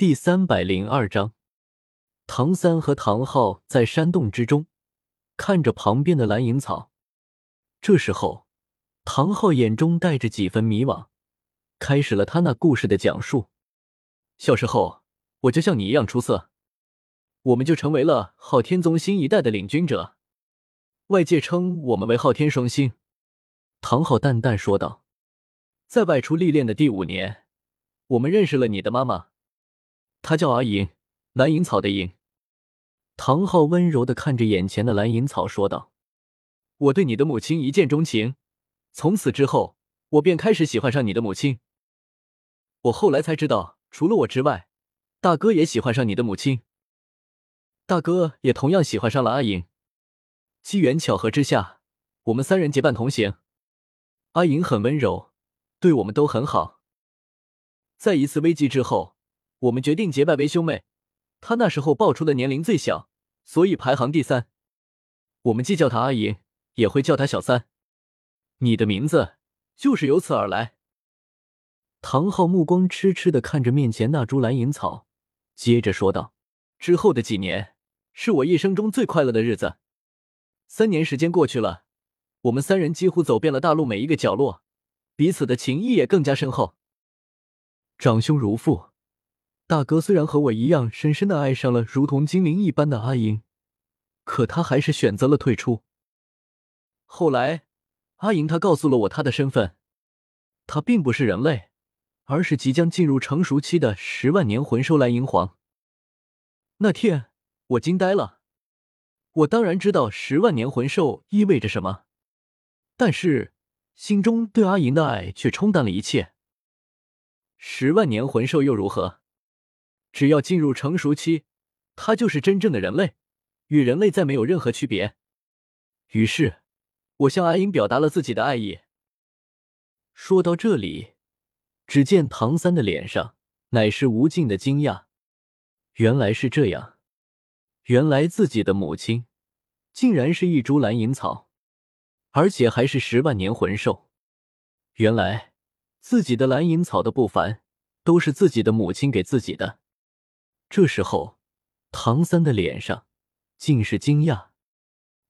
第三百零二章，唐三和唐昊在山洞之中看着旁边的蓝银草。这时候，唐昊眼中带着几分迷惘，开始了他那故事的讲述。小时候，我就像你一样出色，我们就成为了昊天宗新一代的领军者，外界称我们为昊天双星。唐昊淡淡说道：“在外出历练的第五年，我们认识了你的妈妈。”她叫阿银，蓝银草的银。唐昊温柔的看着眼前的蓝银草，说道：“我对你的母亲一见钟情，从此之后，我便开始喜欢上你的母亲。我后来才知道，除了我之外，大哥也喜欢上你的母亲。大哥也同样喜欢上了阿银。机缘巧合之下，我们三人结伴同行。阿银很温柔，对我们都很好。在一次危机之后。”我们决定结拜为兄妹。他那时候报出的年龄最小，所以排行第三。我们既叫他阿银，也会叫他小三。你的名字就是由此而来。唐昊目光痴痴的看着面前那株蓝银草，接着说道：“之后的几年，是我一生中最快乐的日子。三年时间过去了，我们三人几乎走遍了大陆每一个角落，彼此的情谊也更加深厚。长兄如父。”大哥虽然和我一样深深的爱上了如同精灵一般的阿银，可他还是选择了退出。后来，阿银他告诉了我他的身份，他并不是人类，而是即将进入成熟期的十万年魂兽蓝银皇。那天我惊呆了，我当然知道十万年魂兽意味着什么，但是心中对阿银的爱却冲淡了一切。十万年魂兽又如何？只要进入成熟期，他就是真正的人类，与人类再没有任何区别。于是，我向阿银表达了自己的爱意。说到这里，只见唐三的脸上乃是无尽的惊讶。原来是这样，原来自己的母亲竟然是一株蓝银草，而且还是十万年魂兽。原来自己的蓝银草的不凡，都是自己的母亲给自己的。这时候，唐三的脸上尽是惊讶。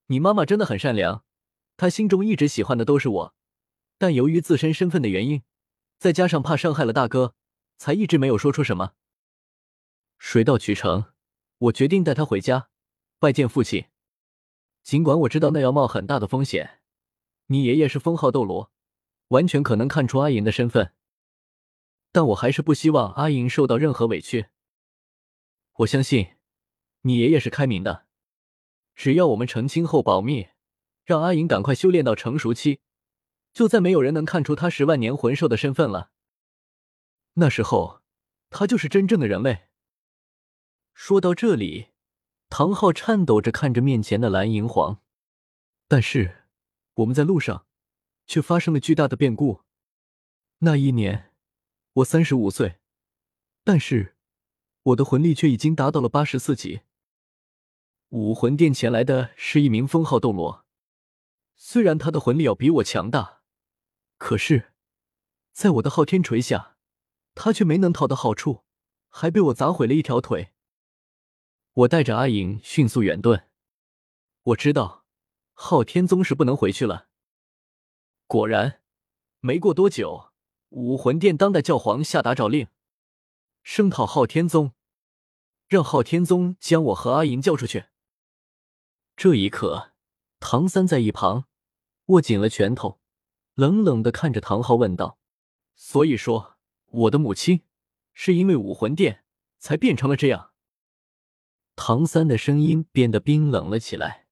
你妈妈真的很善良，她心中一直喜欢的都是我，但由于自身身份的原因，再加上怕伤害了大哥，才一直没有说出什么。水到渠成，我决定带她回家拜见父亲。尽管我知道那要冒很大的风险，你爷爷是封号斗罗，完全可能看出阿银的身份，但我还是不希望阿银受到任何委屈。我相信，你爷爷是开明的。只要我们成亲后保密，让阿银赶快修炼到成熟期，就再没有人能看出他十万年魂兽的身份了。那时候，他就是真正的人类。说到这里，唐昊颤抖着看着面前的蓝银皇。但是，我们在路上，却发生了巨大的变故。那一年，我三十五岁，但是。我的魂力却已经达到了八十四级。武魂殿前来的是一名封号斗罗，虽然他的魂力要比我强大，可是，在我的昊天锤下，他却没能讨到好处，还被我砸毁了一条腿。我带着阿影迅速远遁。我知道，昊天宗是不能回去了。果然，没过多久，武魂殿当代教皇下达诏令。声讨昊天宗，让昊天宗将我和阿银交出去。这一刻，唐三在一旁握紧了拳头，冷冷的看着唐昊问道：“所以说，我的母亲是因为武魂殿才变成了这样？”唐三的声音变得冰冷了起来。